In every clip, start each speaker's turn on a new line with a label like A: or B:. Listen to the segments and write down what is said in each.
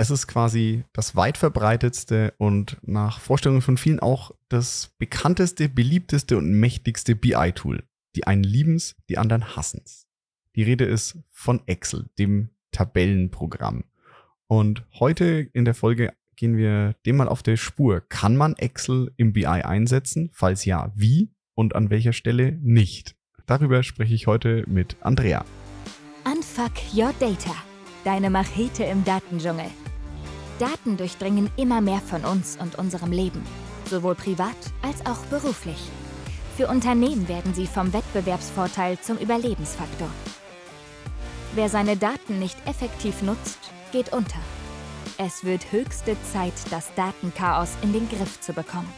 A: Es ist quasi das weit verbreitetste und nach Vorstellungen von vielen auch das bekannteste, beliebteste und mächtigste BI-Tool. Die einen lieben's, die anderen hassen's. Die Rede ist von Excel, dem Tabellenprogramm. Und heute in der Folge gehen wir dem mal auf der Spur. Kann man Excel im BI einsetzen? Falls ja, wie und an welcher Stelle nicht? Darüber spreche ich heute mit Andrea.
B: Unfuck Your Data. Deine Machete im Datendschungel. Daten durchdringen immer mehr von uns und unserem Leben, sowohl privat als auch beruflich. Für Unternehmen werden sie vom Wettbewerbsvorteil zum Überlebensfaktor. Wer seine Daten nicht effektiv nutzt, geht unter. Es wird höchste Zeit, das Datenchaos in den Griff zu bekommen.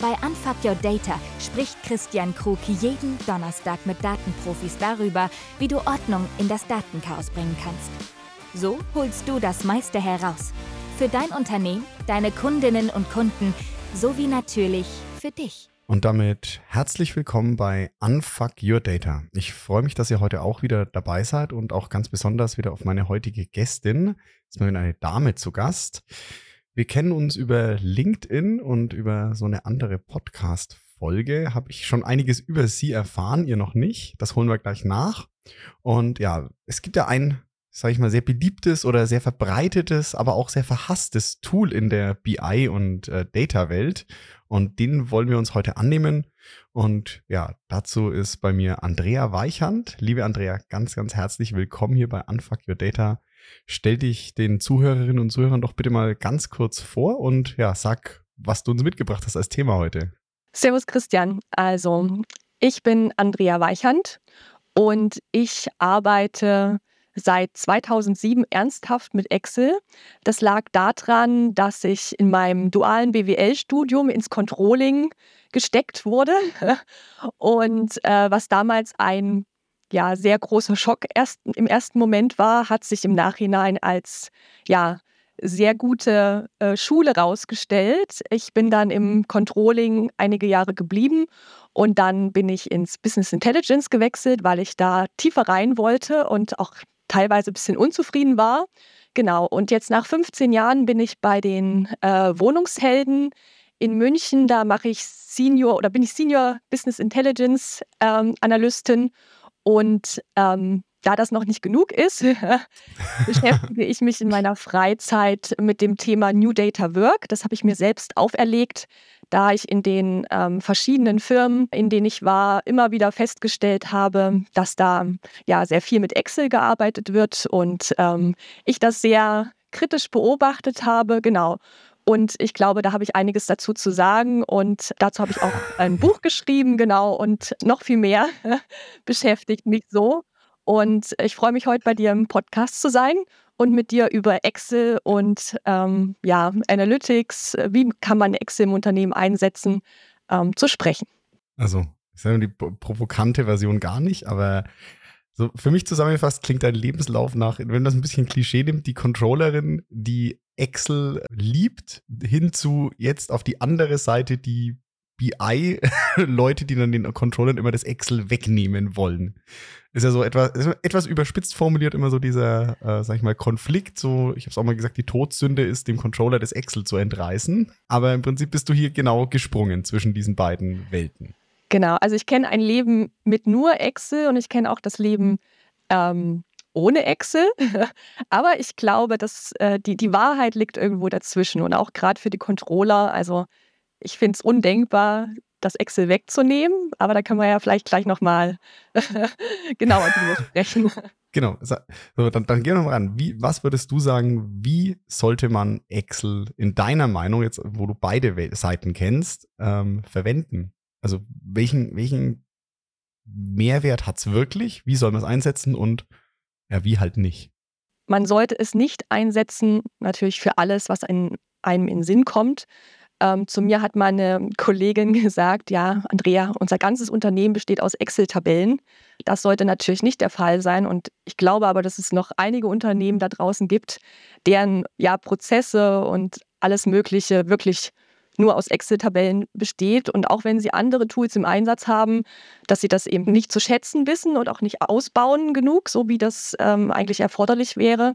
B: Bei Unfuck Your Data spricht Christian Krug jeden Donnerstag mit Datenprofis darüber, wie du Ordnung in das Datenchaos bringen kannst. So holst du das meiste heraus. Für dein Unternehmen, deine Kundinnen und Kunden sowie natürlich für dich.
A: Und damit herzlich willkommen bei Unfuck Your Data. Ich freue mich, dass ihr heute auch wieder dabei seid und auch ganz besonders wieder auf meine heutige Gästin. Ist mal eine Dame zu Gast. Wir kennen uns über LinkedIn und über so eine andere Podcast-Folge. Habe ich schon einiges über sie erfahren, ihr noch nicht. Das holen wir gleich nach. Und ja, es gibt ja ein, sage ich mal, sehr beliebtes oder sehr verbreitetes, aber auch sehr verhasstes Tool in der BI- und äh, Data-Welt. Und den wollen wir uns heute annehmen. Und ja, dazu ist bei mir Andrea Weichand. Liebe Andrea, ganz, ganz herzlich willkommen hier bei Unfuck Your Data. Stell dich den Zuhörerinnen und Zuhörern doch bitte mal ganz kurz vor und ja, sag, was du uns mitgebracht hast als Thema heute.
C: Servus Christian. Also, ich bin Andrea Weichand und ich arbeite seit 2007 ernsthaft mit Excel. Das lag daran, dass ich in meinem dualen BWL-Studium ins Controlling gesteckt wurde und äh, was damals ein ja, sehr großer Schock erst, im ersten Moment war, hat sich im Nachhinein als ja, sehr gute äh, Schule rausgestellt. Ich bin dann im Controlling einige Jahre geblieben und dann bin ich ins Business Intelligence gewechselt, weil ich da tiefer rein wollte und auch teilweise ein bisschen unzufrieden war. Genau, und jetzt nach 15 Jahren bin ich bei den äh, Wohnungshelden in München. Da mache ich Senior oder bin ich Senior Business Intelligence ähm, Analystin und ähm, da das noch nicht genug ist, beschäftige ich mich in meiner Freizeit mit dem Thema New Data Work. Das habe ich mir selbst auferlegt, da ich in den ähm, verschiedenen Firmen, in denen ich war, immer wieder festgestellt habe, dass da ja sehr viel mit Excel gearbeitet wird und ähm, ich das sehr kritisch beobachtet habe. Genau. Und ich glaube, da habe ich einiges dazu zu sagen. Und dazu habe ich auch ein Buch geschrieben, genau. Und noch viel mehr beschäftigt mich so. Und ich freue mich heute bei dir im Podcast zu sein und mit dir über Excel und ähm, ja, Analytics, wie kann man Excel im Unternehmen einsetzen, ähm, zu sprechen.
A: Also, ich sage die provokante Version gar nicht, aber so für mich zusammengefasst klingt dein Lebenslauf nach, wenn man das ein bisschen Klischee nimmt, die Controllerin, die Excel liebt, hin zu jetzt auf die andere Seite die BI-Leute, die dann den Controllern immer das Excel wegnehmen wollen. Ist ja so etwas, etwas überspitzt formuliert immer so dieser, äh, sag ich mal, Konflikt. So, ich habe es auch mal gesagt, die Todsünde ist, dem Controller das Excel zu entreißen. Aber im Prinzip bist du hier genau gesprungen zwischen diesen beiden Welten.
C: Genau, also ich kenne ein Leben mit nur Excel und ich kenne auch das Leben ähm, ohne Excel. Aber ich glaube, dass äh, die, die Wahrheit liegt irgendwo dazwischen und auch gerade für die Controller. Also ich finde es undenkbar, das Excel wegzunehmen, aber da können wir ja vielleicht gleich nochmal genauer drüber sprechen.
A: Genau, so, dann, dann gehen wir mal ran. Wie, was würdest du sagen, wie sollte man Excel in deiner Meinung, jetzt wo du beide Seiten kennst, ähm, verwenden? Also welchen, welchen Mehrwert hat es wirklich? Wie soll man es einsetzen und ja, wie halt nicht?
C: Man sollte es nicht einsetzen, natürlich für alles, was einem in Sinn kommt. Ähm, zu mir hat meine Kollegin gesagt, ja, Andrea, unser ganzes Unternehmen besteht aus Excel-Tabellen. Das sollte natürlich nicht der Fall sein. Und ich glaube aber, dass es noch einige Unternehmen da draußen gibt, deren ja, Prozesse und alles Mögliche wirklich nur aus Excel-Tabellen besteht. Und auch wenn sie andere Tools im Einsatz haben, dass sie das eben nicht zu schätzen wissen und auch nicht ausbauen genug, so wie das ähm, eigentlich erforderlich wäre.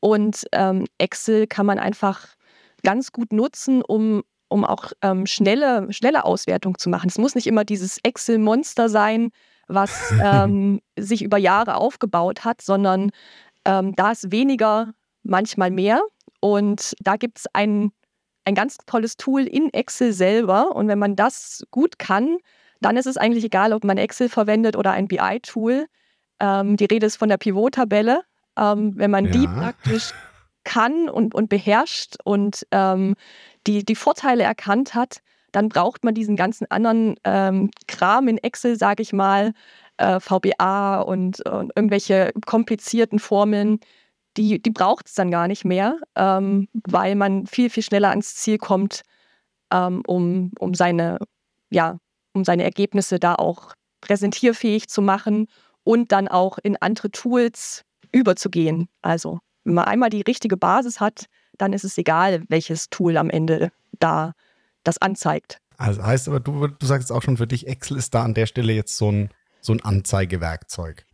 C: Und ähm, Excel kann man einfach ganz gut nutzen, um, um auch ähm, schnelle, schnelle Auswertung zu machen. Es muss nicht immer dieses Excel-Monster sein, was ähm, sich über Jahre aufgebaut hat, sondern ähm, da ist weniger manchmal mehr. Und da gibt es ein, ein ganz tolles Tool in Excel selber. Und wenn man das gut kann, dann ist es eigentlich egal, ob man Excel verwendet oder ein BI-Tool. Ähm, die Rede ist von der Pivot-Tabelle. Ähm, wenn man ja. die praktisch kann und, und beherrscht und ähm, die, die Vorteile erkannt hat, dann braucht man diesen ganzen anderen ähm, Kram in Excel, sage ich mal, äh, VBA und, und, irgendwelche komplizierten Formeln, die, die braucht es dann gar nicht mehr, ähm, weil man viel, viel schneller ans Ziel kommt, ähm, um, um, seine, ja, um seine Ergebnisse da auch präsentierfähig zu machen und dann auch in andere Tools überzugehen. Also wenn man einmal die richtige Basis hat, dann ist es egal, welches Tool am Ende da das anzeigt.
A: Also heißt aber, du, du sagst auch schon für dich, Excel ist da an der Stelle jetzt so ein, so ein Anzeigewerkzeug.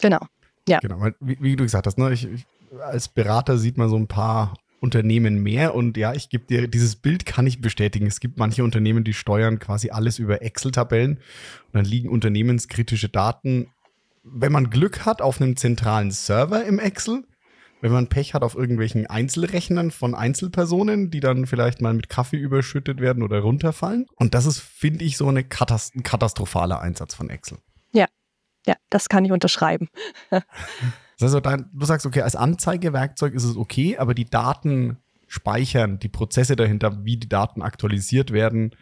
C: Genau. Ja.
A: Genau, wie, wie du gesagt hast, ne, ich, ich, als Berater sieht man so ein paar Unternehmen mehr und ja, ich gebe dir dieses Bild kann ich bestätigen. Es gibt manche Unternehmen, die steuern quasi alles über Excel-Tabellen und dann liegen unternehmenskritische Daten, wenn man Glück hat, auf einem zentralen Server im Excel wenn man Pech hat auf irgendwelchen Einzelrechnern von Einzelpersonen, die dann vielleicht mal mit Kaffee überschüttet werden oder runterfallen. Und das ist, finde ich, so eine Katast ein katastrophaler Einsatz von Excel.
C: Ja, ja, das kann ich unterschreiben.
A: also dein, du sagst, okay, als Anzeigewerkzeug ist es okay, aber die Daten speichern, die Prozesse dahinter, wie die Daten aktualisiert werden,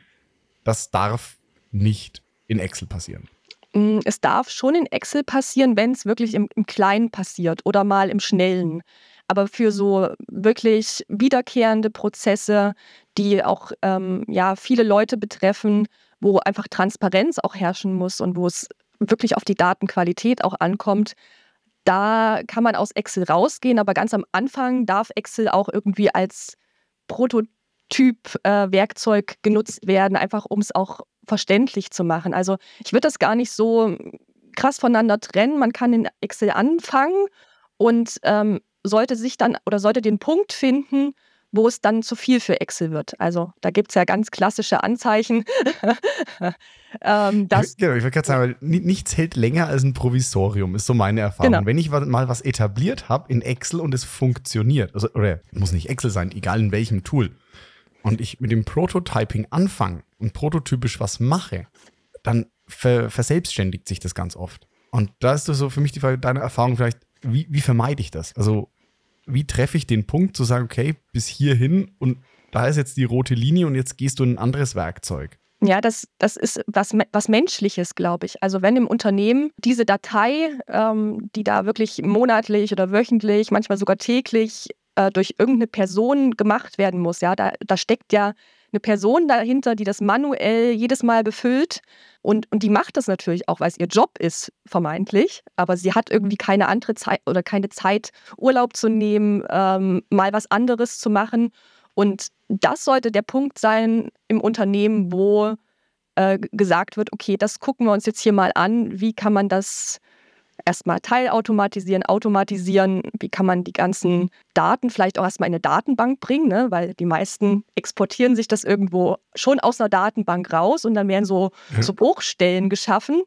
A: das darf nicht in Excel passieren.
C: Hm, es darf schon in Excel passieren, wenn es wirklich im, im Kleinen passiert oder mal im Schnellen. Aber für so wirklich wiederkehrende Prozesse, die auch ähm, ja, viele Leute betreffen, wo einfach Transparenz auch herrschen muss und wo es wirklich auf die Datenqualität auch ankommt, da kann man aus Excel rausgehen, aber ganz am Anfang darf Excel auch irgendwie als Prototyp-Werkzeug äh, genutzt werden, einfach um es auch verständlich zu machen. Also ich würde das gar nicht so krass voneinander trennen. Man kann in Excel anfangen und ähm, sollte sich dann oder sollte den Punkt finden, wo es dann zu viel für Excel wird. Also da gibt es ja ganz klassische Anzeichen.
A: ähm, dass genau, ich würde gerade sagen, nichts hält länger als ein Provisorium, ist so meine Erfahrung. Genau. Wenn ich mal was etabliert habe in Excel und es funktioniert, also, oder muss nicht Excel sein, egal in welchem Tool, und ich mit dem Prototyping anfange und prototypisch was mache, dann ver verselbstständigt sich das ganz oft. Und da ist so für mich die Frage, deine Erfahrung vielleicht, wie, wie vermeide ich das? Also, wie treffe ich den Punkt zu sagen, okay, bis hierhin und da ist jetzt die rote Linie und jetzt gehst du in ein anderes Werkzeug?
C: Ja, das, das ist was, was Menschliches, glaube ich. Also wenn im Unternehmen diese Datei, ähm, die da wirklich monatlich oder wöchentlich, manchmal sogar täglich äh, durch irgendeine Person gemacht werden muss. Ja, da, da steckt ja eine Person dahinter, die das manuell jedes Mal befüllt. Und, und die macht das natürlich auch, weil es ihr Job ist, vermeintlich. Aber sie hat irgendwie keine andere Zeit oder keine Zeit, Urlaub zu nehmen, ähm, mal was anderes zu machen. Und das sollte der Punkt sein im Unternehmen, wo äh, gesagt wird, okay, das gucken wir uns jetzt hier mal an. Wie kann man das erstmal teilautomatisieren, automatisieren, wie kann man die ganzen Daten vielleicht auch erstmal in eine Datenbank bringen, ne? weil die meisten exportieren sich das irgendwo schon aus einer Datenbank raus und dann werden so, ja. so Bruchstellen geschaffen,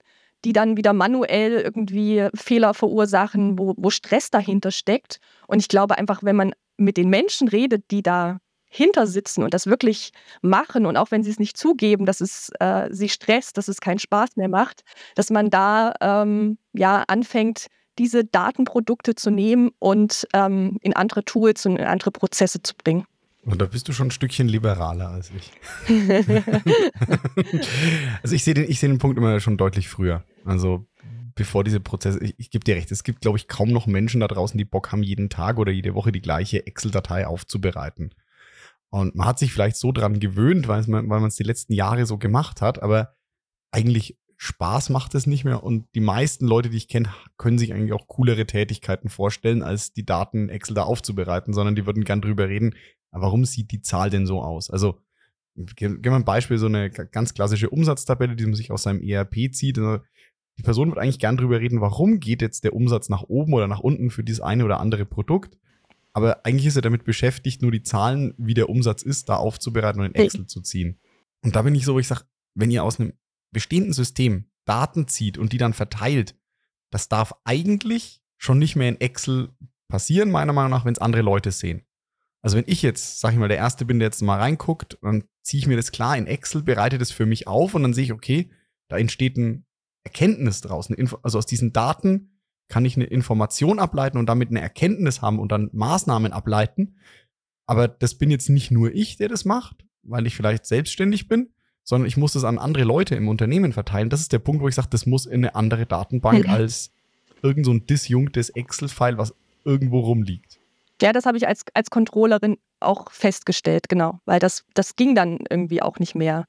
C: die dann wieder manuell irgendwie Fehler verursachen, wo, wo Stress dahinter steckt. Und ich glaube einfach, wenn man mit den Menschen redet, die da hintersitzen und das wirklich machen und auch wenn sie es nicht zugeben, dass es äh, sie stresst, dass es keinen Spaß mehr macht, dass man da ähm, ja anfängt, diese Datenprodukte zu nehmen und ähm, in andere Tools und in andere Prozesse zu bringen.
A: Und da bist du schon ein Stückchen liberaler als ich. also ich sehe den, seh den Punkt immer schon deutlich früher. Also bevor diese Prozesse, ich, ich gebe dir recht, es gibt, glaube ich, kaum noch Menschen da draußen, die Bock haben, jeden Tag oder jede Woche die gleiche Excel-Datei aufzubereiten. Und man hat sich vielleicht so dran gewöhnt, weil man es die letzten Jahre so gemacht hat, aber eigentlich Spaß macht es nicht mehr. Und die meisten Leute, die ich kenne, können sich eigentlich auch coolere Tätigkeiten vorstellen, als die Daten in Excel da aufzubereiten, sondern die würden gern drüber reden, warum sieht die Zahl denn so aus? Also, geben wir ein Beispiel, so eine ganz klassische Umsatztabelle, die man sich aus seinem ERP zieht. Also, die Person wird eigentlich gern drüber reden, warum geht jetzt der Umsatz nach oben oder nach unten für dieses eine oder andere Produkt. Aber eigentlich ist er damit beschäftigt, nur die Zahlen, wie der Umsatz ist, da aufzubereiten und in Excel zu ziehen. Und da bin ich so, wo ich sage, wenn ihr aus einem bestehenden System Daten zieht und die dann verteilt, das darf eigentlich schon nicht mehr in Excel passieren, meiner Meinung nach, wenn es andere Leute sehen. Also wenn ich jetzt, sag ich mal, der Erste bin, der jetzt mal reinguckt, dann ziehe ich mir das klar in Excel, bereite das für mich auf und dann sehe ich, okay, da entsteht ein Erkenntnis draus. also aus diesen Daten kann ich eine Information ableiten und damit eine Erkenntnis haben und dann Maßnahmen ableiten. Aber das bin jetzt nicht nur ich, der das macht, weil ich vielleicht selbstständig bin, sondern ich muss das an andere Leute im Unternehmen verteilen. Das ist der Punkt, wo ich sage, das muss in eine andere Datenbank mhm. als irgend so ein disjunktes Excel-File, was irgendwo rumliegt.
C: Ja, das habe ich als, als Controllerin auch festgestellt, genau, weil das, das ging dann irgendwie auch nicht mehr.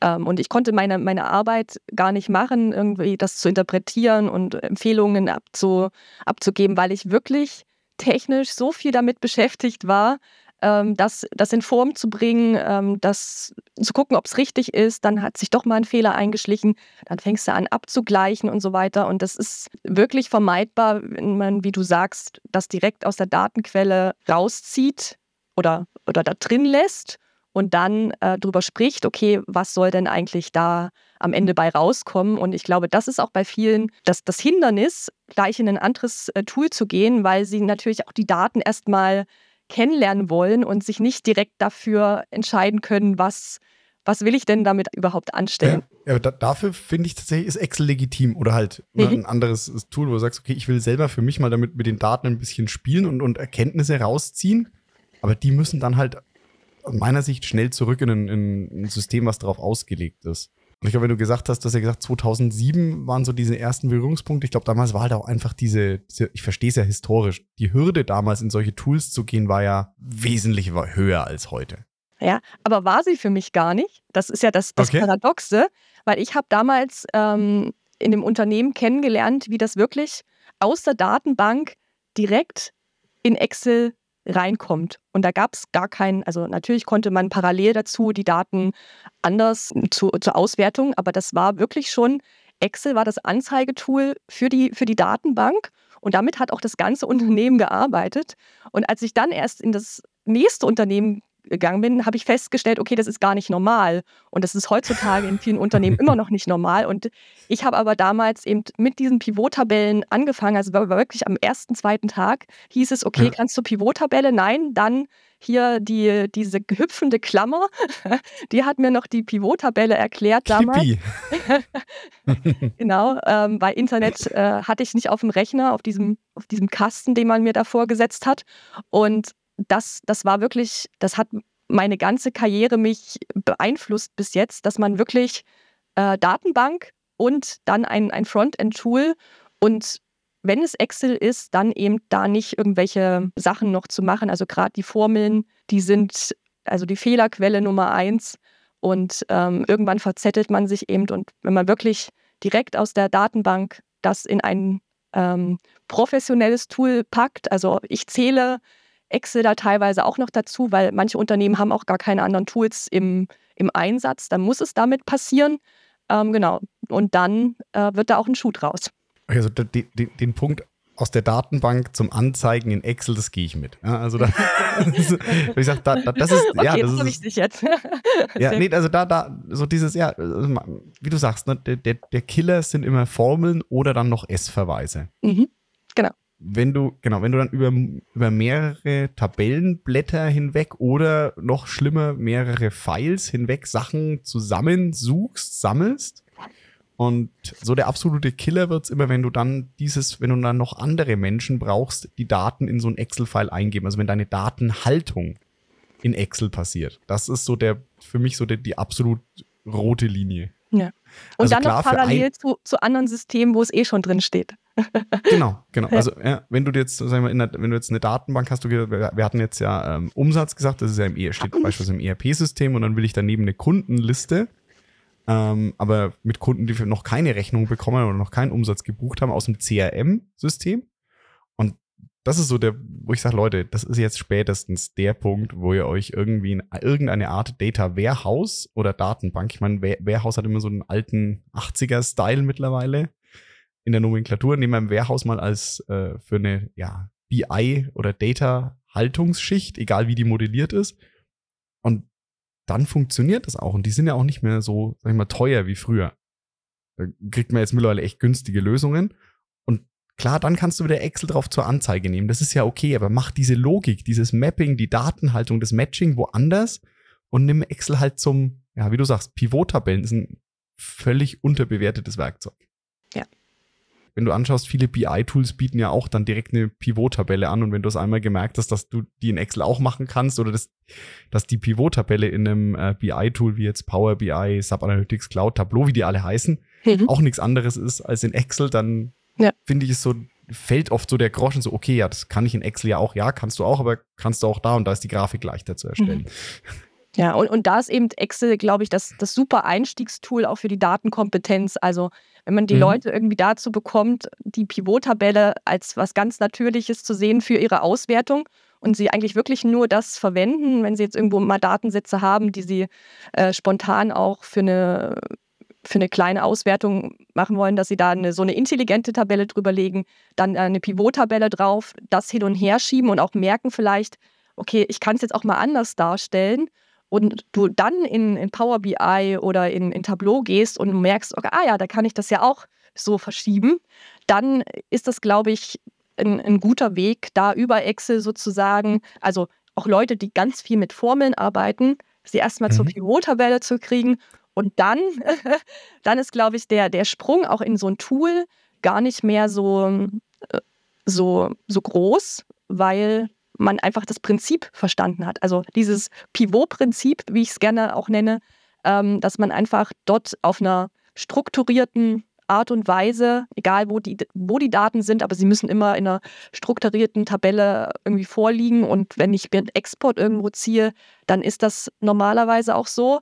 C: Ähm, und ich konnte meine, meine Arbeit gar nicht machen, irgendwie das zu interpretieren und Empfehlungen abzu, abzugeben, weil ich wirklich technisch so viel damit beschäftigt war, ähm, das, das in Form zu bringen, ähm, das zu gucken, ob es richtig ist. Dann hat sich doch mal ein Fehler eingeschlichen. Dann fängst du an abzugleichen und so weiter. Und das ist wirklich vermeidbar, wenn man, wie du sagst, das direkt aus der Datenquelle rauszieht oder, oder da drin lässt und dann äh, darüber spricht, okay, was soll denn eigentlich da am Ende bei rauskommen? Und ich glaube, das ist auch bei vielen das, das Hindernis, gleich in ein anderes äh, Tool zu gehen, weil sie natürlich auch die Daten erstmal kennenlernen wollen und sich nicht direkt dafür entscheiden können, was, was will ich denn damit überhaupt anstellen.
A: Ja, ja da, dafür finde ich tatsächlich, ist Excel legitim oder halt ne, mhm. ein anderes Tool, wo du sagst, okay, ich will selber für mich mal damit mit den Daten ein bisschen spielen und, und Erkenntnisse rausziehen, aber die müssen dann halt aus meiner Sicht schnell zurück in ein, in ein System, was darauf ausgelegt ist. Und ich glaube, wenn du gesagt hast, du hast ja gesagt, 2007 waren so diese ersten Berührungspunkte. Ich glaube, damals war halt auch einfach diese, diese ich verstehe es ja historisch, die Hürde damals in solche Tools zu gehen, war ja wesentlich höher als heute.
C: Ja, aber war sie für mich gar nicht. Das ist ja das, das okay. Paradoxe, weil ich habe damals ähm, in dem Unternehmen kennengelernt, wie das wirklich aus der Datenbank direkt in Excel reinkommt. Und da gab es gar keinen, also natürlich konnte man parallel dazu die Daten anders zu, zur Auswertung, aber das war wirklich schon, Excel war das Anzeigetool für die, für die Datenbank und damit hat auch das ganze Unternehmen gearbeitet. Und als ich dann erst in das nächste Unternehmen gegangen bin, habe ich festgestellt, okay, das ist gar nicht normal. Und das ist heutzutage in vielen Unternehmen immer noch nicht normal. Und ich habe aber damals eben mit diesen Pivot-Tabellen angefangen. Also war wirklich am ersten, zweiten Tag hieß es, okay, kannst du Pivot-Tabelle? Nein, dann hier die, diese hüpfende Klammer, die hat mir noch die Pivot-Tabelle erklärt damals. genau, ähm, weil Internet äh, hatte ich nicht auf dem Rechner, auf diesem, auf diesem Kasten, den man mir da vorgesetzt hat. Und das, das war wirklich, das hat meine ganze Karriere mich beeinflusst bis jetzt, dass man wirklich äh, Datenbank und dann ein, ein Frontend-Tool und wenn es Excel ist, dann eben da nicht irgendwelche Sachen noch zu machen. Also gerade die Formeln, die sind also die Fehlerquelle Nummer eins. Und ähm, irgendwann verzettelt man sich eben. Und wenn man wirklich direkt aus der Datenbank das in ein ähm, professionelles Tool packt, also ich zähle Excel da teilweise auch noch dazu, weil manche Unternehmen haben auch gar keine anderen Tools im, im Einsatz. Dann muss es damit passieren. Ähm, genau. Und dann äh, wird da auch ein Schuh draus.
A: Also den, den, den Punkt aus der Datenbank zum Anzeigen in Excel, das gehe ich mit. Ja, also da, ich sag, da, da, das ist, okay, ja, das, das ist wichtig jetzt. ja, nee, also da, da, so dieses, ja, wie du sagst, ne, der, der Killer sind immer Formeln oder dann noch S-Verweise.
C: Mhm, genau
A: wenn du, genau, wenn du dann über, über mehrere Tabellenblätter hinweg oder noch schlimmer mehrere Files hinweg Sachen zusammensuchst, sammelst. Und so der absolute Killer wird's immer, wenn du dann dieses, wenn du dann noch andere Menschen brauchst, die Daten in so ein Excel-File eingeben. Also wenn deine Datenhaltung in Excel passiert. Das ist so der, für mich so der, die absolut rote Linie.
C: Ja. Und also dann noch parallel zu, zu anderen Systemen, wo es eh schon drin steht.
A: genau, genau. Also ja, wenn du jetzt, sagen wir, der, wenn du jetzt eine Datenbank hast, du, wir, wir hatten jetzt ja ähm, Umsatz gesagt, das ist ja im, e, steht beispielsweise im ERP-System und dann will ich daneben eine Kundenliste, ähm, aber mit Kunden, die noch keine Rechnung bekommen oder noch keinen Umsatz gebucht haben aus dem CRM-System. Das ist so der, wo ich sage, Leute, das ist jetzt spätestens der Punkt, wo ihr euch irgendwie in irgendeine Art Data Warehouse oder Datenbank, ich meine, Warehouse hat immer so einen alten 80er-Style mittlerweile, in der Nomenklatur, nehmen wir im Warehouse mal als äh, für eine ja, BI oder Data Haltungsschicht, egal wie die modelliert ist. Und dann funktioniert das auch. Und die sind ja auch nicht mehr so, sag ich mal, teuer wie früher. Da kriegt man jetzt mittlerweile echt günstige Lösungen. Klar, dann kannst du wieder Excel drauf zur Anzeige nehmen. Das ist ja okay, aber mach diese Logik, dieses Mapping, die Datenhaltung, das Matching woanders und nimm Excel halt zum, ja, wie du sagst, Pivot-Tabellen ist ein völlig unterbewertetes Werkzeug.
C: Ja.
A: Wenn du anschaust, viele BI-Tools bieten ja auch dann direkt eine Pivot-Tabelle an und wenn du es einmal gemerkt hast, dass du die in Excel auch machen kannst oder dass, dass die Pivot-Tabelle in einem äh, BI-Tool wie jetzt Power BI, Sub Analytics Cloud, Tableau, wie die alle heißen, mhm. auch nichts anderes ist als in Excel, dann ja. finde ich es so, fällt oft so der Groschen so, okay, ja, das kann ich in Excel ja auch, ja, kannst du auch, aber kannst du auch da und da ist die Grafik leichter zu erstellen. Mhm.
C: Ja, und, und da ist eben Excel, glaube ich, das, das super Einstiegstool auch für die Datenkompetenz. Also wenn man die mhm. Leute irgendwie dazu bekommt, die Pivot-Tabelle als was ganz Natürliches zu sehen für ihre Auswertung und sie eigentlich wirklich nur das verwenden, wenn sie jetzt irgendwo mal Datensätze haben, die sie äh, spontan auch für eine, für eine kleine Auswertung machen wollen, dass sie da eine, so eine intelligente Tabelle drüber legen, dann eine Pivot-Tabelle drauf, das hin und her schieben und auch merken vielleicht, okay, ich kann es jetzt auch mal anders darstellen und du dann in, in Power BI oder in, in Tableau gehst und merkst, okay, ah ja, da kann ich das ja auch so verschieben, dann ist das, glaube ich, ein, ein guter Weg, da über Excel sozusagen, also auch Leute, die ganz viel mit Formeln arbeiten, sie erstmal mhm. zur Pivot-Tabelle zu kriegen und dann, dann ist, glaube ich, der, der Sprung auch in so ein Tool gar nicht mehr so, äh, so, so groß, weil man einfach das Prinzip verstanden hat. Also dieses Pivot-Prinzip, wie ich es gerne auch nenne, ähm, dass man einfach dort auf einer strukturierten Art und Weise, egal wo die, wo die Daten sind, aber sie müssen immer in einer strukturierten Tabelle irgendwie vorliegen. Und wenn ich mir Export irgendwo ziehe, dann ist das normalerweise auch so.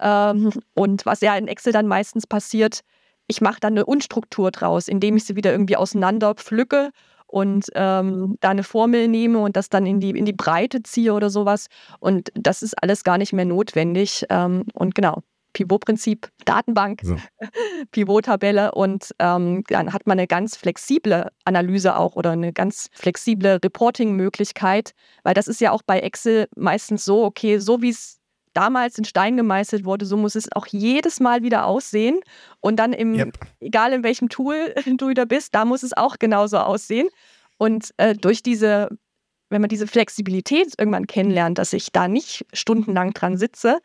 C: Ähm, und was ja in Excel dann meistens passiert, ich mache dann eine Unstruktur draus, indem ich sie wieder irgendwie auseinander pflücke und ähm, da eine Formel nehme und das dann in die, in die Breite ziehe oder sowas. Und das ist alles gar nicht mehr notwendig. Ähm, und genau, Pivot-Prinzip, Datenbank, so. Pivot-Tabelle und ähm, dann hat man eine ganz flexible Analyse auch oder eine ganz flexible Reporting-Möglichkeit, weil das ist ja auch bei Excel meistens so, okay, so wie es damals in Stein gemeißelt wurde, so muss es auch jedes Mal wieder aussehen. Und dann im, yep. egal in welchem Tool du wieder bist, da muss es auch genauso aussehen. Und äh, durch diese, wenn man diese Flexibilität irgendwann kennenlernt, dass ich da nicht stundenlang dran sitze,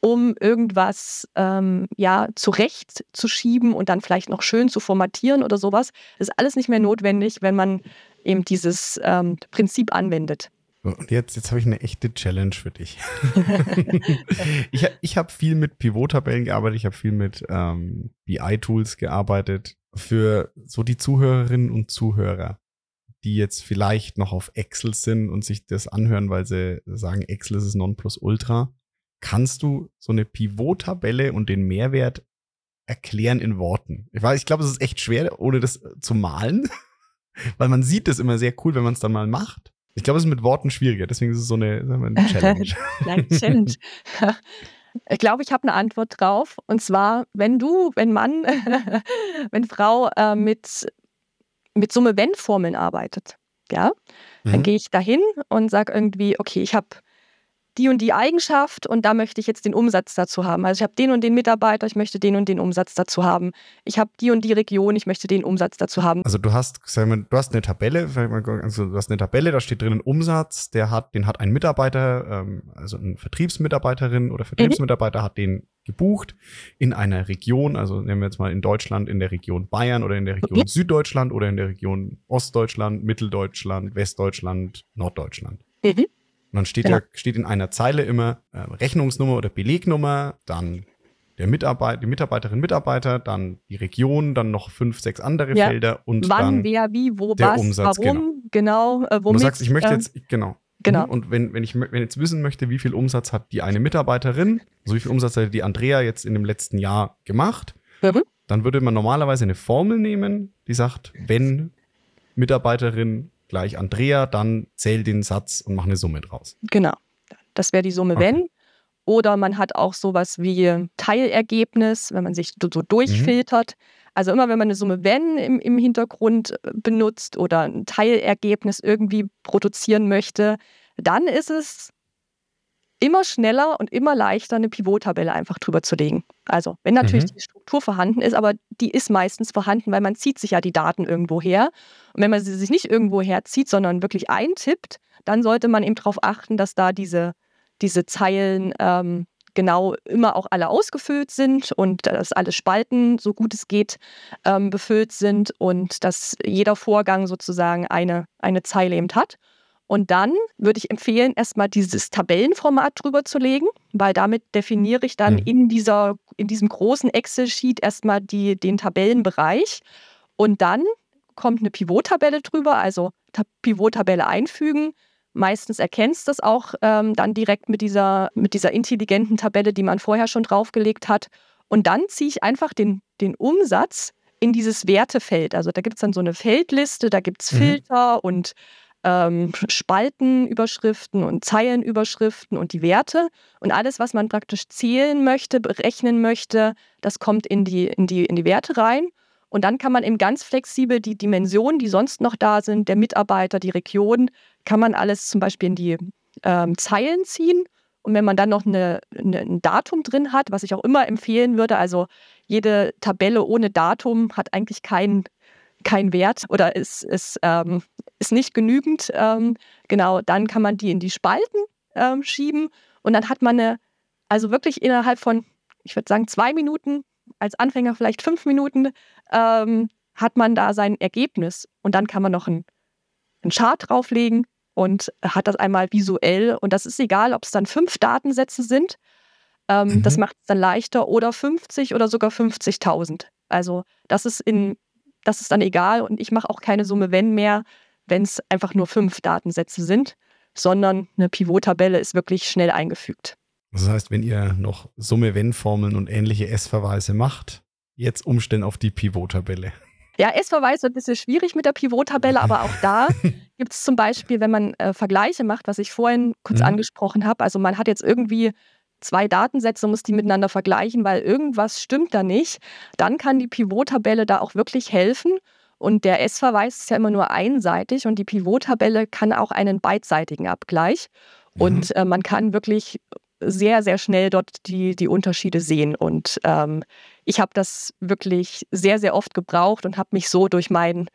C: um irgendwas ähm, ja zurechtzuschieben und dann vielleicht noch schön zu formatieren oder sowas, ist alles nicht mehr notwendig, wenn man eben dieses ähm, Prinzip anwendet.
A: Und jetzt, jetzt habe ich eine echte Challenge für dich. ich ich habe viel mit Pivot-Tabellen gearbeitet, ich habe viel mit ähm, BI-Tools gearbeitet. Für so die Zuhörerinnen und Zuhörer, die jetzt vielleicht noch auf Excel sind und sich das anhören, weil sie sagen, Excel ist das Nonplusultra, kannst du so eine Pivot-Tabelle und den Mehrwert erklären in Worten? Ich weiß, ich glaube, es ist echt schwer, ohne das zu malen, weil man sieht das immer sehr cool, wenn man es dann mal macht. Ich glaube, es ist mit Worten schwieriger, deswegen ist es so eine, wir, eine Challenge.
C: Kleine Challenge. Ich glaube, ich habe eine Antwort drauf. Und zwar, wenn du, wenn Mann, wenn Frau äh, mit, mit Summe Wenn-Formeln arbeitet, ja, mhm. dann gehe ich dahin und sage irgendwie, okay, ich habe die und die Eigenschaft und da möchte ich jetzt den Umsatz dazu haben. Also ich habe den und den Mitarbeiter, ich möchte den und den Umsatz dazu haben. Ich habe die und die Region, ich möchte den Umsatz dazu haben.
A: Also du hast, du hast eine Tabelle, also du hast eine Tabelle, da steht drin ein Umsatz, der hat, den hat ein Mitarbeiter, ähm, also eine Vertriebsmitarbeiterin oder Vertriebsmitarbeiter mhm. hat den gebucht in einer Region, also nehmen wir jetzt mal in Deutschland in der Region Bayern oder in der Region mhm. Süddeutschland oder in der Region Ostdeutschland, Mitteldeutschland, Westdeutschland, Norddeutschland. Mhm. Und dann steht genau. ja steht in einer Zeile immer äh, Rechnungsnummer oder Belegnummer, dann der Mitarbeiter, die Mitarbeiterin, Mitarbeiter, dann die Region, dann noch fünf, sechs andere ja. Felder und
C: wann,
A: dann
C: wer, wie, wo, der was, Umsatz, warum, genau,
A: genau äh, womit. Und du sagst, ich möchte äh, jetzt genau. Genau. Und wenn, wenn ich wenn jetzt wissen möchte, wie viel Umsatz hat die eine Mitarbeiterin, also wie viel Umsatz hat die Andrea jetzt in dem letzten Jahr gemacht, mhm. dann würde man normalerweise eine Formel nehmen, die sagt, wenn Mitarbeiterin gleich Andrea, dann zähl den Satz und mach eine Summe draus.
C: Genau. Das wäre die Summe, okay. wenn. Oder man hat auch sowas wie Teilergebnis, wenn man sich so durchfiltert. Mhm. Also immer wenn man eine Summe wenn im, im Hintergrund äh, benutzt oder ein Teilergebnis irgendwie produzieren möchte, dann ist es immer schneller und immer leichter, eine Pivot-Tabelle einfach drüber zu legen. Also, wenn natürlich mhm. die Struktur vorhanden ist, aber die ist meistens vorhanden, weil man zieht sich ja die Daten irgendwo her. Und wenn man sie sich nicht irgendwo herzieht, sondern wirklich eintippt, dann sollte man eben darauf achten, dass da diese, diese Zeilen ähm, genau immer auch alle ausgefüllt sind und dass alle Spalten, so gut es geht, ähm, befüllt sind und dass jeder Vorgang sozusagen eine, eine Zeile eben hat. Und dann würde ich empfehlen, erstmal dieses Tabellenformat drüber zu legen, weil damit definiere ich dann mhm. in, dieser, in diesem großen Excel-Sheet erstmal die, den Tabellenbereich. Und dann kommt eine Pivot-Tabelle drüber, also Pivot-Tabelle einfügen. Meistens erkennst du das auch ähm, dann direkt mit dieser, mit dieser intelligenten Tabelle, die man vorher schon draufgelegt hat. Und dann ziehe ich einfach den, den Umsatz in dieses Wertefeld. Also da gibt es dann so eine Feldliste, da gibt es mhm. Filter mhm. und ähm, Spaltenüberschriften und Zeilenüberschriften und die Werte. Und alles, was man praktisch zählen möchte, berechnen möchte, das kommt in die, in die, in die Werte rein. Und dann kann man eben ganz flexibel die Dimensionen, die sonst noch da sind, der Mitarbeiter, die Region, kann man alles zum Beispiel in die ähm, Zeilen ziehen. Und wenn man dann noch eine, eine, ein Datum drin hat, was ich auch immer empfehlen würde, also jede Tabelle ohne Datum hat eigentlich keinen kein Wert oder ist, ist, ähm, ist nicht genügend, ähm, genau, dann kann man die in die Spalten ähm, schieben und dann hat man eine, also wirklich innerhalb von, ich würde sagen, zwei Minuten, als Anfänger vielleicht fünf Minuten, ähm, hat man da sein Ergebnis und dann kann man noch einen, einen Chart drauflegen und hat das einmal visuell und das ist egal, ob es dann fünf Datensätze sind, ähm, mhm. das macht es dann leichter oder 50 oder sogar 50.000. Also das ist in das ist dann egal und ich mache auch keine Summe wenn mehr, wenn es einfach nur fünf Datensätze sind, sondern eine Pivot-Tabelle ist wirklich schnell eingefügt.
A: Das heißt, wenn ihr noch Summe wenn Formeln und ähnliche S-Verweise macht, jetzt umstellen auf die Pivot-Tabelle.
C: Ja, S-Verweis wird ein bisschen schwierig mit der Pivot-Tabelle, aber auch da gibt es zum Beispiel, wenn man äh, Vergleiche macht, was ich vorhin kurz mhm. angesprochen habe, also man hat jetzt irgendwie zwei Datensätze, muss die miteinander vergleichen, weil irgendwas stimmt da nicht, dann kann die Pivot-Tabelle da auch wirklich helfen. Und der S-Verweis ist ja immer nur einseitig und die Pivot-Tabelle kann auch einen beidseitigen Abgleich. Mhm. Und äh, man kann wirklich sehr, sehr schnell dort die, die Unterschiede sehen. Und ähm, ich habe das wirklich sehr, sehr oft gebraucht und habe mich so durch meinen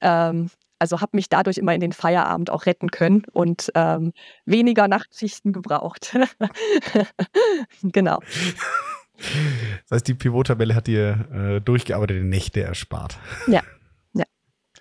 C: ähm, also habe mich dadurch immer in den Feierabend auch retten können und ähm, weniger Nachtschichten gebraucht. genau.
A: Das heißt, die Pivot-Tabelle hat dir äh, durchgearbeitete Nächte erspart.
C: Ja, ja.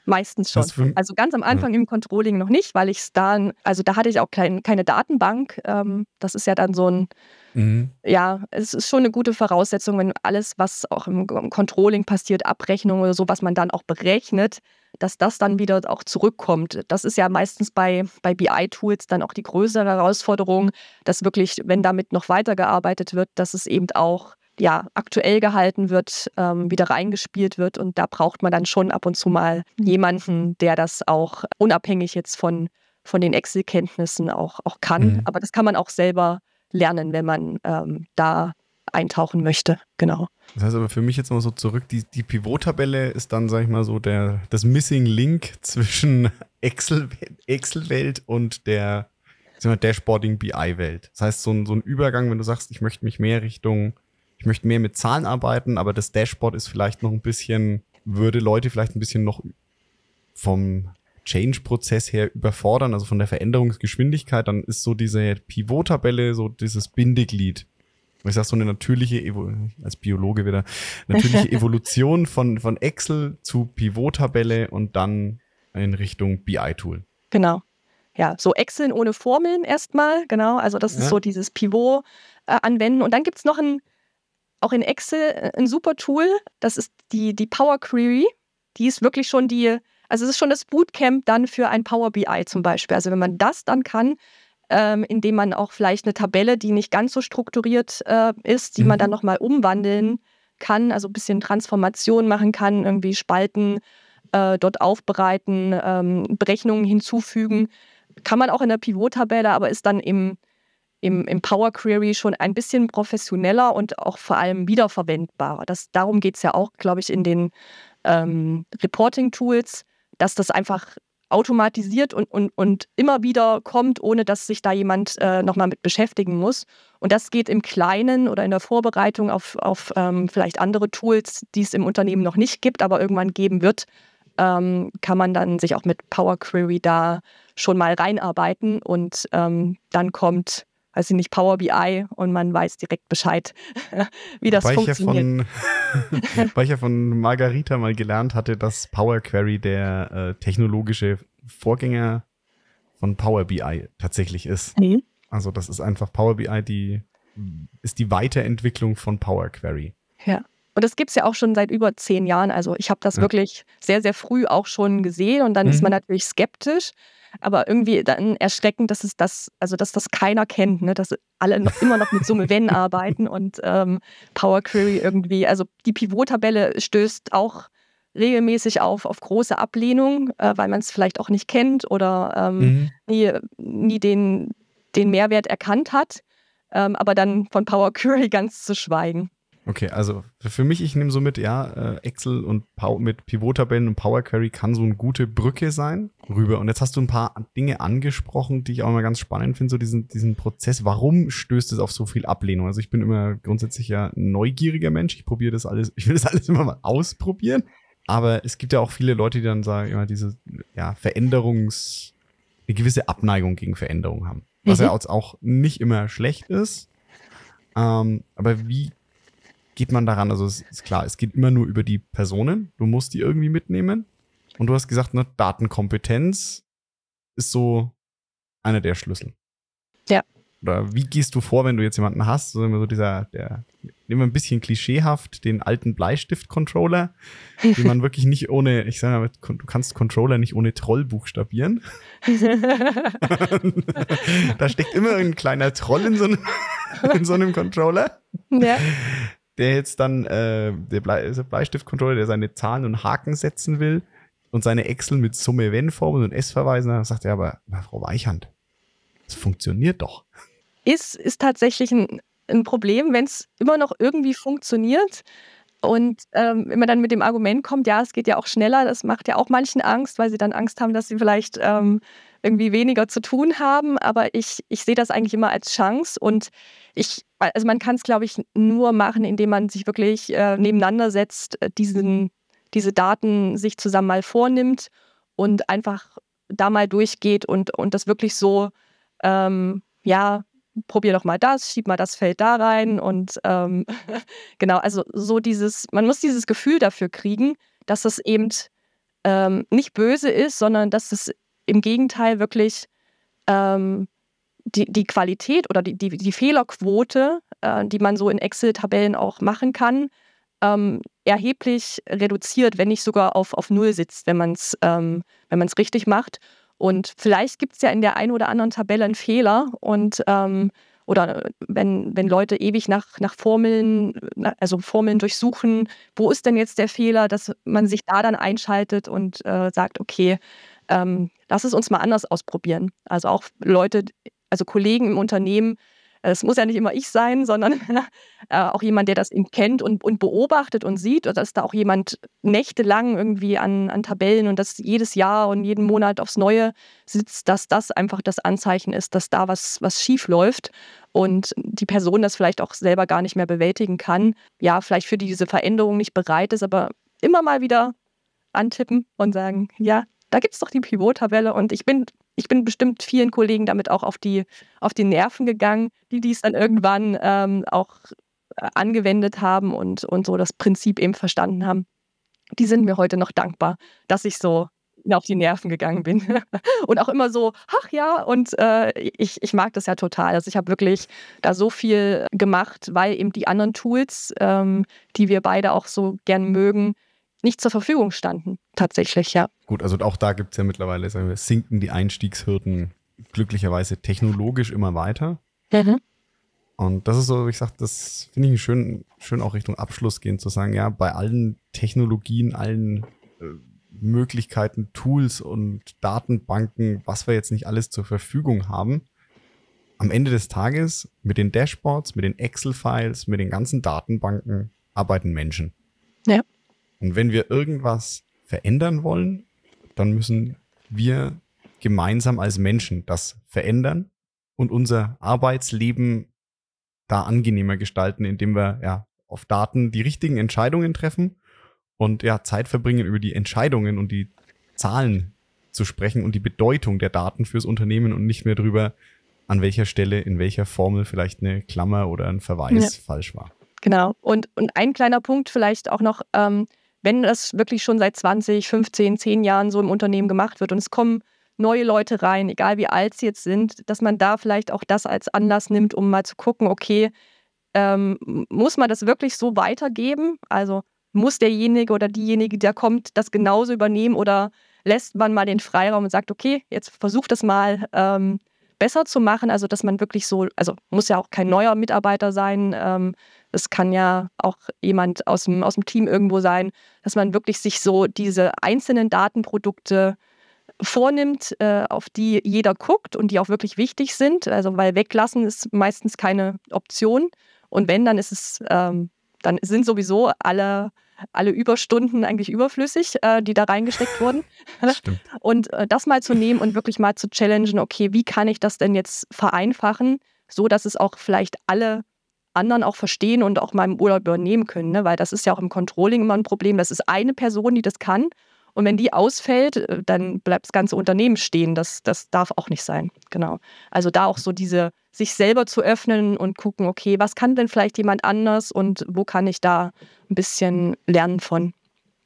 C: Meistens schon. Also ganz am Anfang ja. im Controlling noch nicht, weil ich es dann, also da hatte ich auch kein, keine Datenbank. Ähm, das ist ja dann so ein, mhm. ja, es ist schon eine gute Voraussetzung, wenn alles, was auch im, im Controlling passiert, Abrechnung oder so, was man dann auch berechnet, dass das dann wieder auch zurückkommt. Das ist ja meistens bei, bei BI-Tools dann auch die größere Herausforderung, dass wirklich, wenn damit noch weitergearbeitet wird, dass es eben auch ja, aktuell gehalten wird, ähm, wieder reingespielt wird. Und da braucht man dann schon ab und zu mal jemanden, der das auch unabhängig jetzt von, von den Excel-Kenntnissen auch, auch kann. Mhm. Aber das kann man auch selber lernen, wenn man ähm, da eintauchen möchte. Genau.
A: Das heißt aber für mich jetzt mal so zurück, die, die Pivot-Tabelle ist dann, sag ich mal, so der, das Missing Link zwischen Excel-Welt Excel und der Dashboarding-BI-Welt. Das heißt, so ein, so ein Übergang, wenn du sagst, ich möchte mich mehr Richtung, ich möchte mehr mit Zahlen arbeiten, aber das Dashboard ist vielleicht noch ein bisschen, würde Leute vielleicht ein bisschen noch vom Change-Prozess her überfordern, also von der Veränderungsgeschwindigkeit, dann ist so diese Pivot-Tabelle so dieses Bindeglied ich sag so eine natürliche, Evo als Biologe wieder, natürliche Evolution von, von Excel zu Pivot-Tabelle und dann in Richtung BI-Tool.
C: Genau. Ja, so Excel ohne Formeln erstmal, genau. Also das ja. ist so dieses Pivot äh, anwenden. Und dann gibt es noch ein, auch in Excel äh, ein super Tool, das ist die, die Power Query. Die ist wirklich schon die, also es ist schon das Bootcamp dann für ein Power BI zum Beispiel. Also wenn man das dann kann, ähm, indem man auch vielleicht eine Tabelle, die nicht ganz so strukturiert äh, ist, die mhm. man dann nochmal umwandeln kann, also ein bisschen Transformation machen kann, irgendwie Spalten äh, dort aufbereiten, ähm, Berechnungen hinzufügen. Kann man auch in der Pivot-Tabelle, aber ist dann im, im, im Power Query schon ein bisschen professioneller und auch vor allem wiederverwendbarer. Das, darum geht es ja auch, glaube ich, in den ähm, Reporting-Tools, dass das einfach automatisiert und, und, und immer wieder kommt, ohne dass sich da jemand äh, nochmal mit beschäftigen muss. Und das geht im Kleinen oder in der Vorbereitung auf, auf ähm, vielleicht andere Tools, die es im Unternehmen noch nicht gibt, aber irgendwann geben wird, ähm, kann man dann sich auch mit Power Query da schon mal reinarbeiten und ähm, dann kommt weiß ich nicht, Power BI und man weiß direkt Bescheid, wie das
A: weil
C: funktioniert.
A: Ich ja von, weil ich ja von Margarita mal gelernt hatte, dass Power Query der äh, technologische Vorgänger von Power BI tatsächlich ist. Mhm. Also das ist einfach Power BI, die ist die Weiterentwicklung von Power Query.
C: Ja. Und das gibt es ja auch schon seit über zehn Jahren. Also ich habe das ja. wirklich sehr, sehr früh auch schon gesehen und dann mhm. ist man natürlich skeptisch aber irgendwie dann erschreckend, dass es das, also dass das keiner kennt, ne? dass alle noch, immer noch mit Summe Wenn arbeiten und ähm, Power Query irgendwie, also die Pivot-Tabelle stößt auch regelmäßig auf, auf große Ablehnung, äh, weil man es vielleicht auch nicht kennt oder ähm, mhm. nie, nie den, den Mehrwert erkannt hat, ähm, aber dann von Power Query ganz zu schweigen.
A: Okay, also für mich, ich nehme so mit, ja, äh, Excel und Pow mit Pivot-Tabellen und Power Query kann so eine gute Brücke sein rüber. Und jetzt hast du ein paar Dinge angesprochen, die ich auch immer ganz spannend finde, so diesen, diesen Prozess. Warum stößt es auf so viel Ablehnung? Also ich bin immer grundsätzlich ja neugieriger Mensch. Ich probiere das alles, ich will das alles immer mal ausprobieren. Aber es gibt ja auch viele Leute, die dann sagen, immer diese, ja, Veränderungs, eine gewisse Abneigung gegen Veränderung haben. Was mhm. ja auch nicht immer schlecht ist. Ähm, aber wie geht man daran? Also es ist klar, es geht immer nur über die Personen. Du musst die irgendwie mitnehmen. Und du hast gesagt, ne, Datenkompetenz ist so einer der Schlüssel.
C: Ja.
A: Oder wie gehst du vor, wenn du jetzt jemanden hast, so, so dieser, der, nehmen wir ein bisschen klischeehaft, den alten Bleistift-Controller, den man wirklich nicht ohne, ich sage mal, du kannst Controller nicht ohne Troll buchstabieren. da steckt immer ein kleiner Troll in so einem, in so einem Controller. Ja der jetzt dann, äh, der Ble Bleistift-Controller, der seine Zahlen und Haken setzen will und seine Excel mit Summe wenn Formeln und S verweisen, dann sagt er aber, na, Frau Weichand, das funktioniert doch.
C: Ist, ist tatsächlich ein, ein Problem, wenn es immer noch irgendwie funktioniert. Und ähm, wenn man dann mit dem Argument kommt, ja, es geht ja auch schneller, das macht ja auch manchen Angst, weil sie dann Angst haben, dass sie vielleicht ähm, irgendwie weniger zu tun haben. Aber ich, ich sehe das eigentlich immer als Chance und ich, also man kann es, glaube ich, nur machen, indem man sich wirklich äh, nebeneinander setzt, äh, diesen, diese Daten sich zusammen mal vornimmt und einfach da mal durchgeht und, und das wirklich so, ähm, ja, probier doch mal das, schieb mal das Feld da rein und ähm, genau, also so dieses, man muss dieses Gefühl dafür kriegen, dass es eben ähm, nicht böse ist, sondern dass es im Gegenteil wirklich ähm, die, die Qualität oder die, die, die Fehlerquote, äh, die man so in Excel-Tabellen auch machen kann, ähm, erheblich reduziert, wenn nicht sogar auf, auf Null sitzt, wenn man es ähm, richtig macht. Und vielleicht gibt es ja in der einen oder anderen Tabelle einen Fehler und ähm, oder wenn, wenn Leute ewig nach, nach Formeln, also Formeln durchsuchen, wo ist denn jetzt der Fehler, dass man sich da dann einschaltet und äh, sagt, okay, ähm, lass es uns mal anders ausprobieren. Also auch Leute, also Kollegen im Unternehmen, es muss ja nicht immer ich sein, sondern äh, auch jemand, der das kennt und, und beobachtet und sieht, dass da auch jemand nächtelang irgendwie an, an Tabellen und das jedes Jahr und jeden Monat aufs Neue sitzt, dass das einfach das Anzeichen ist, dass da was, was schief läuft und die Person das vielleicht auch selber gar nicht mehr bewältigen kann. Ja, vielleicht für diese Veränderung nicht bereit ist, aber immer mal wieder antippen und sagen, ja, da gibt es doch die Pivot-Tabelle und ich bin, ich bin bestimmt vielen Kollegen damit auch auf die, auf die Nerven gegangen, die dies dann irgendwann ähm, auch äh, angewendet haben und, und so das Prinzip eben verstanden haben. Die sind mir heute noch dankbar, dass ich so auf die Nerven gegangen bin. und auch immer so, ach ja, und äh, ich, ich mag das ja total. Also ich habe wirklich da so viel gemacht, weil eben die anderen Tools, ähm, die wir beide auch so gern mögen, nicht zur Verfügung standen, tatsächlich, ja.
A: Gut, also auch da gibt es ja mittlerweile, sagen wir, sinken die Einstiegshürden glücklicherweise technologisch immer weiter. Mhm. Und das ist so, wie ich sage, das finde ich schön, schön auch Richtung Abschluss gehen, zu sagen, ja, bei allen Technologien, allen äh, Möglichkeiten, Tools und Datenbanken, was wir jetzt nicht alles zur Verfügung haben, am Ende des Tages mit den Dashboards, mit den Excel-Files, mit den ganzen Datenbanken arbeiten Menschen.
C: Ja.
A: Und wenn wir irgendwas verändern wollen, dann müssen wir gemeinsam als Menschen das verändern und unser Arbeitsleben da angenehmer gestalten, indem wir ja auf Daten die richtigen Entscheidungen treffen und ja Zeit verbringen, über die Entscheidungen und die Zahlen zu sprechen und die Bedeutung der Daten fürs Unternehmen und nicht mehr drüber, an welcher Stelle, in welcher Formel vielleicht eine Klammer oder ein Verweis ja. falsch war.
C: Genau. Und, und ein kleiner Punkt vielleicht auch noch, ähm, wenn das wirklich schon seit 20, 15, 10 Jahren so im Unternehmen gemacht wird und es kommen neue Leute rein, egal wie alt sie jetzt sind, dass man da vielleicht auch das als Anlass nimmt, um mal zu gucken, okay, ähm, muss man das wirklich so weitergeben? Also muss derjenige oder diejenige, der kommt, das genauso übernehmen oder lässt man mal den Freiraum und sagt, okay, jetzt versuch das mal ähm, besser zu machen. Also dass man wirklich so, also muss ja auch kein neuer Mitarbeiter sein, ähm, es kann ja auch jemand aus dem, aus dem Team irgendwo sein, dass man wirklich sich so diese einzelnen Datenprodukte vornimmt, äh, auf die jeder guckt und die auch wirklich wichtig sind. Also weil weglassen ist meistens keine Option. Und wenn, dann ist es, ähm, dann sind sowieso alle, alle Überstunden eigentlich überflüssig, äh, die da reingesteckt wurden.
A: Stimmt.
C: Und äh, das mal zu nehmen und wirklich mal zu challengen, okay, wie kann ich das denn jetzt vereinfachen, so dass es auch vielleicht alle anderen auch verstehen und auch mal im Urlaub übernehmen können, ne? weil das ist ja auch im Controlling immer ein Problem. Das ist eine Person, die das kann und wenn die ausfällt, äh, dann bleibt das ganze Unternehmen stehen. Das, das darf auch nicht sein. Genau. Also da auch so diese, sich selber zu öffnen und gucken, okay, was kann denn vielleicht jemand anders und wo kann ich da ein bisschen lernen von.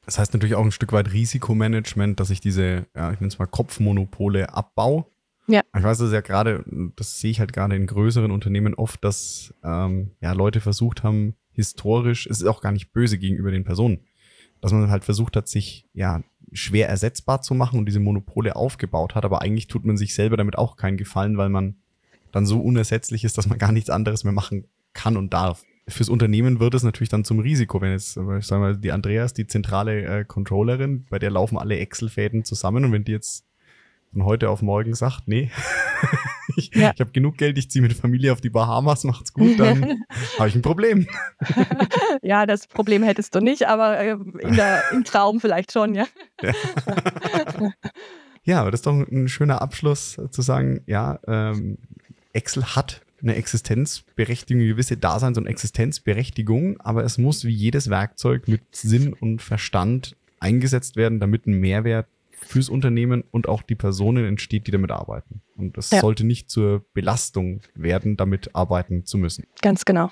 A: Das heißt natürlich auch ein Stück weit Risikomanagement, dass ich diese, ja, ich nenne es mal Kopfmonopole abbaue.
C: Ja.
A: Ich weiß das ja gerade, das sehe ich halt gerade in größeren Unternehmen oft, dass ähm, ja, Leute versucht haben, historisch, es ist auch gar nicht böse gegenüber den Personen, dass man halt versucht hat, sich ja schwer ersetzbar zu machen und diese Monopole aufgebaut hat, aber eigentlich tut man sich selber damit auch keinen Gefallen, weil man dann so unersetzlich ist, dass man gar nichts anderes mehr machen kann und darf. Fürs Unternehmen wird es natürlich dann zum Risiko, wenn jetzt, ich sag mal, die Andreas, die zentrale äh, Controllerin, bei der laufen alle Excel-Fäden zusammen und wenn die jetzt von heute auf morgen sagt, nee, ich, ja. ich habe genug Geld, ich ziehe mit Familie auf die Bahamas, macht's gut, dann habe ich ein Problem.
C: ja, das Problem hättest du nicht, aber äh, in der, im Traum vielleicht schon, ja.
A: ja. ja, aber das ist doch ein schöner Abschluss zu sagen, ja, ähm, Excel hat eine Existenzberechtigung, eine gewisse Daseins- und Existenzberechtigung, aber es muss wie jedes Werkzeug mit Sinn und Verstand eingesetzt werden, damit ein Mehrwert fürs Unternehmen und auch die Personen entsteht, die damit arbeiten. Und das ja. sollte nicht zur Belastung werden, damit arbeiten zu müssen.
C: Ganz genau.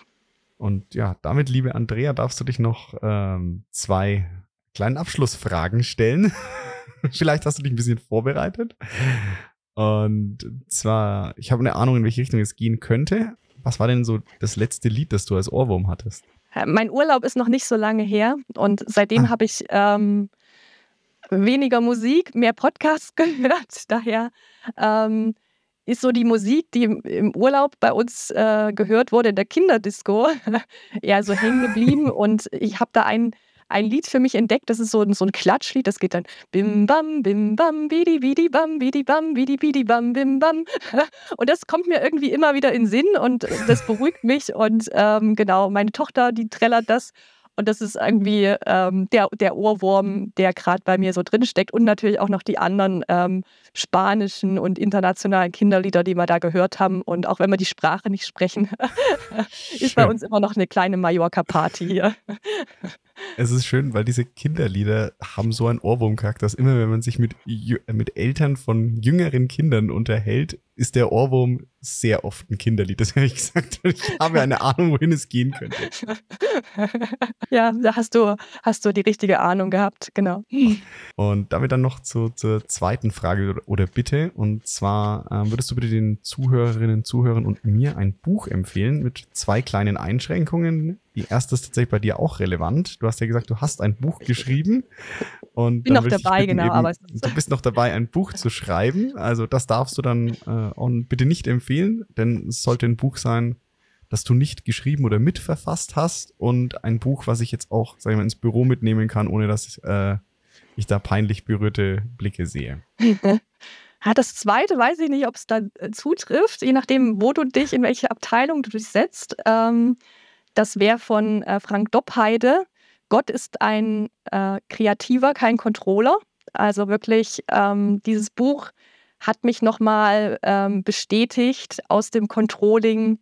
A: Und ja, damit, liebe Andrea, darfst du dich noch ähm, zwei kleinen Abschlussfragen stellen. Vielleicht hast du dich ein bisschen vorbereitet. Und zwar, ich habe eine Ahnung, in welche Richtung es gehen könnte. Was war denn so das letzte Lied, das du als Ohrwurm hattest?
C: Mein Urlaub ist noch nicht so lange her und seitdem ah. habe ich ähm, weniger Musik, mehr Podcasts gehört. Daher ähm, ist so die Musik, die im Urlaub bei uns äh, gehört wurde in der Kinderdisco, eher so hängen geblieben. Und ich habe da ein, ein Lied für mich entdeckt, das ist so, so ein Klatschlied, das geht dann bim bam, bim bam, bidi bidi bam, bidi bam, bidi bidi bam, bim bam. Und das kommt mir irgendwie immer wieder in Sinn und das beruhigt mich. Und ähm, genau, meine Tochter, die trällert das. Und das ist irgendwie ähm, der, der Ohrwurm, der gerade bei mir so drin steckt. Und natürlich auch noch die anderen ähm, spanischen und internationalen Kinderlieder, die wir da gehört haben. Und auch wenn wir die Sprache nicht sprechen, ist bei uns immer noch eine kleine Mallorca-Party hier.
A: Es ist schön, weil diese Kinderlieder haben so einen Ohrwurmcharakter, dass immer, wenn man sich mit, mit Eltern von jüngeren Kindern unterhält, ist der Ohrwurm sehr oft ein Kinderlied. Das habe ich gesagt. Ich habe eine Ahnung, wohin es gehen könnte.
C: Ja, da hast du, hast du die richtige Ahnung gehabt, genau.
A: Und damit dann noch zu, zur zweiten Frage oder Bitte. Und zwar äh, würdest du bitte den Zuhörerinnen, Zuhörern und mir ein Buch empfehlen mit zwei kleinen Einschränkungen. Die erste ist tatsächlich bei dir auch relevant. Du hast ja gesagt, du hast ein Buch geschrieben. Und
C: bin noch dabei, genau. Eben, aber
A: du bist noch dabei, ein Buch zu schreiben. Also das darfst du dann äh, und bitte nicht empfehlen, denn es sollte ein Buch sein, das du nicht geschrieben oder mitverfasst hast und ein Buch, was ich jetzt auch, sag ich mal, ins Büro mitnehmen kann, ohne dass äh, ich da peinlich berührte Blicke sehe.
C: Ja, das zweite weiß ich nicht, ob es da äh, zutrifft, je nachdem, wo du dich, in welche Abteilung du dich setzt. Ähm, das wäre von äh, Frank Doppheide. Gott ist ein äh, Kreativer, kein Controller. Also wirklich, ähm, dieses Buch hat mich nochmal ähm, bestätigt, aus dem Controlling,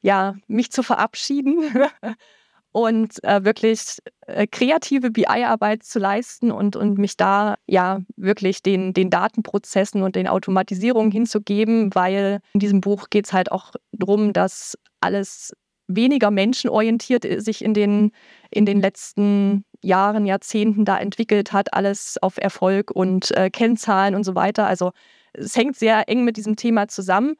C: ja, mich zu verabschieden und äh, wirklich äh, kreative BI-Arbeit zu leisten und, und mich da ja wirklich den, den Datenprozessen und den Automatisierungen hinzugeben, weil in diesem Buch geht es halt auch darum, dass alles weniger menschenorientiert sich in den, in den letzten Jahren, Jahrzehnten da entwickelt hat, alles auf Erfolg und äh, Kennzahlen und so weiter. Also es hängt sehr eng mit diesem Thema zusammen.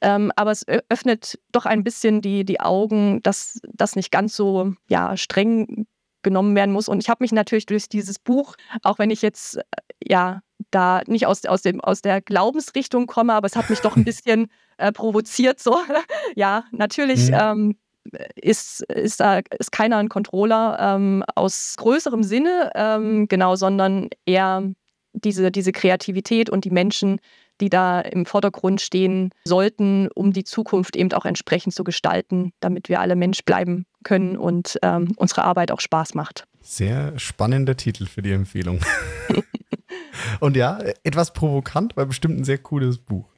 C: Ähm, aber es öffnet doch ein bisschen die, die Augen, dass das nicht ganz so ja, streng genommen werden muss. Und ich habe mich natürlich durch dieses Buch, auch wenn ich jetzt äh, ja da nicht aus, aus, dem, aus der Glaubensrichtung komme, aber es hat mich doch ein bisschen äh, provoziert. So, ja, natürlich mhm. ähm, ist, ist da ist keiner ein Controller ähm, aus größerem Sinne, ähm, genau, sondern eher diese, diese Kreativität und die Menschen, die da im Vordergrund stehen sollten, um die Zukunft eben auch entsprechend zu gestalten, damit wir alle Mensch bleiben können und ähm, unsere Arbeit auch Spaß macht.
A: Sehr spannender Titel für die Empfehlung. und ja, etwas provokant, weil bestimmt ein sehr cooles Buch.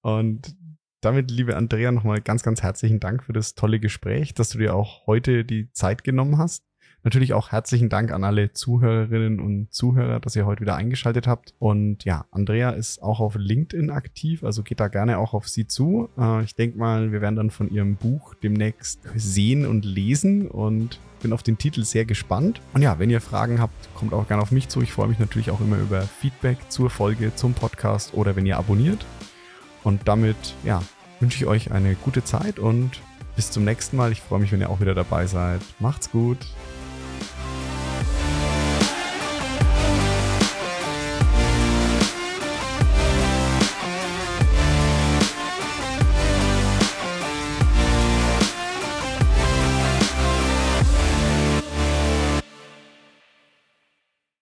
A: Und damit, liebe Andrea, nochmal ganz, ganz herzlichen Dank für das tolle Gespräch, dass du dir auch heute die Zeit genommen hast. Natürlich auch herzlichen Dank an alle Zuhörerinnen und Zuhörer, dass ihr heute wieder eingeschaltet habt. Und ja, Andrea ist auch auf LinkedIn aktiv, also geht da gerne auch auf sie zu. Äh, ich denke mal, wir werden dann von ihrem Buch demnächst sehen und lesen und bin auf den Titel sehr gespannt. Und ja, wenn ihr Fragen habt, kommt auch gerne auf mich zu. Ich freue mich natürlich auch immer über Feedback zur Folge, zum Podcast oder wenn ihr abonniert. Und damit, ja, wünsche ich euch eine gute Zeit und bis zum nächsten Mal. Ich freue mich, wenn ihr auch wieder dabei seid. Macht's gut.